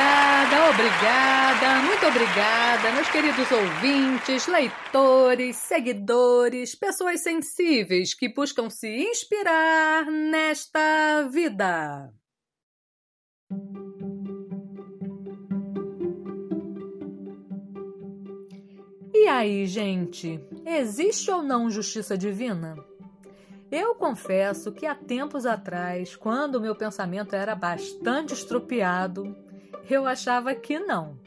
Obrigada, obrigada, muito obrigada, meus queridos ouvintes, leitores, seguidores, pessoas sensíveis que buscam se inspirar nesta vida. E aí, gente, existe ou não justiça divina? Eu confesso que há tempos atrás, quando meu pensamento era bastante estropiado, eu achava que não.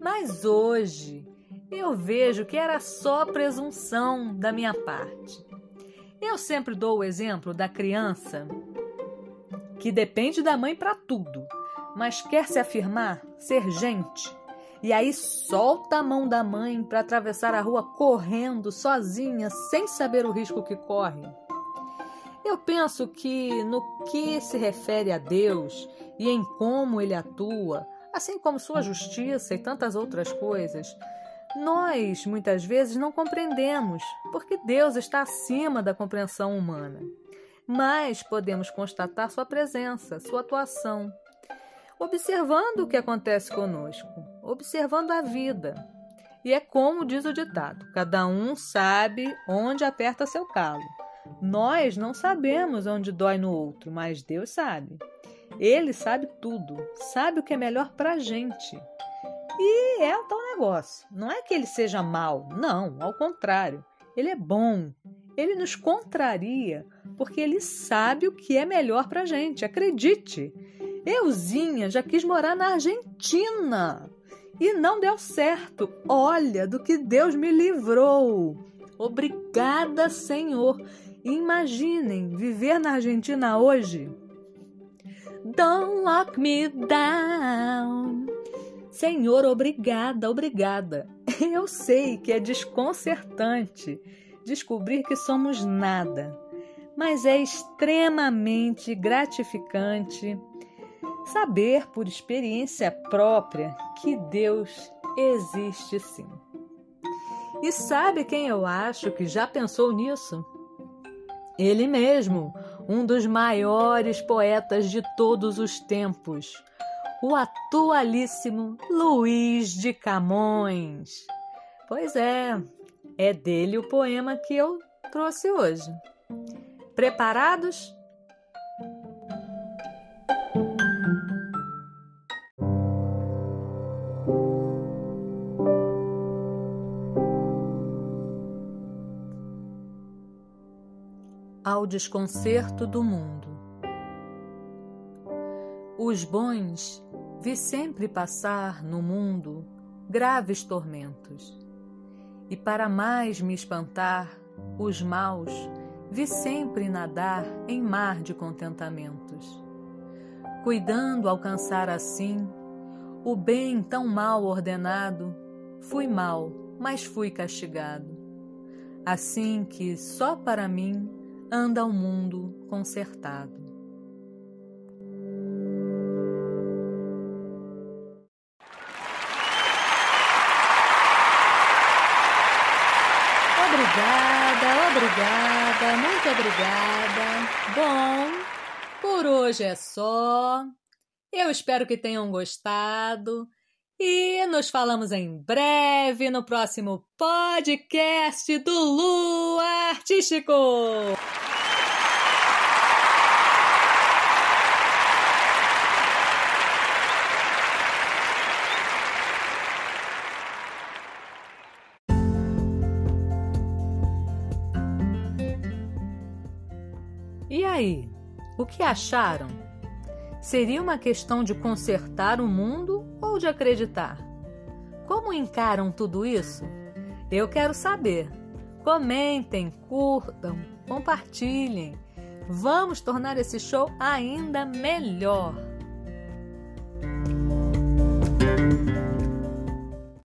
Mas hoje eu vejo que era só presunção da minha parte. Eu sempre dou o exemplo da criança que depende da mãe para tudo, mas quer se afirmar, ser gente. E aí solta a mão da mãe para atravessar a rua correndo sozinha, sem saber o risco que corre. Eu penso que no que se refere a Deus e em como ele atua, assim como sua justiça e tantas outras coisas, nós muitas vezes não compreendemos, porque Deus está acima da compreensão humana. Mas podemos constatar sua presença, sua atuação, observando o que acontece conosco, observando a vida. E é como diz o ditado: cada um sabe onde aperta seu calo. Nós não sabemos onde dói no outro, mas Deus sabe. Ele sabe tudo, sabe o que é melhor para a gente. E é o tal negócio. Não é que ele seja mal, não, ao contrário. Ele é bom. Ele nos contraria porque ele sabe o que é melhor para a gente. Acredite. Euzinha já quis morar na Argentina e não deu certo. Olha do que Deus me livrou. Obrigada, Senhor. Imaginem viver na Argentina hoje. Don't lock me down. Senhor, obrigada, obrigada. Eu sei que é desconcertante descobrir que somos nada, mas é extremamente gratificante saber por experiência própria que Deus existe sim. E sabe quem eu acho que já pensou nisso? Ele mesmo, um dos maiores poetas de todos os tempos, o atualíssimo Luiz de Camões. Pois é, é dele o poema que eu trouxe hoje. Preparados? Ao desconcerto do mundo. Os bons vi sempre passar no mundo graves tormentos, e para mais me espantar, os maus vi sempre nadar em mar de contentamentos. Cuidando alcançar assim o bem tão mal ordenado, fui mal, mas fui castigado. Assim que só para mim anda o mundo consertado. Obrigada, obrigada, muito obrigada. Bom, por hoje é só. Eu espero que tenham gostado. E nos falamos em breve no próximo podcast do Lu Artístico. E aí, o que acharam? Seria uma questão de consertar o mundo ou de acreditar? Como encaram tudo isso? Eu quero saber. Comentem, curtam, compartilhem. Vamos tornar esse show ainda melhor.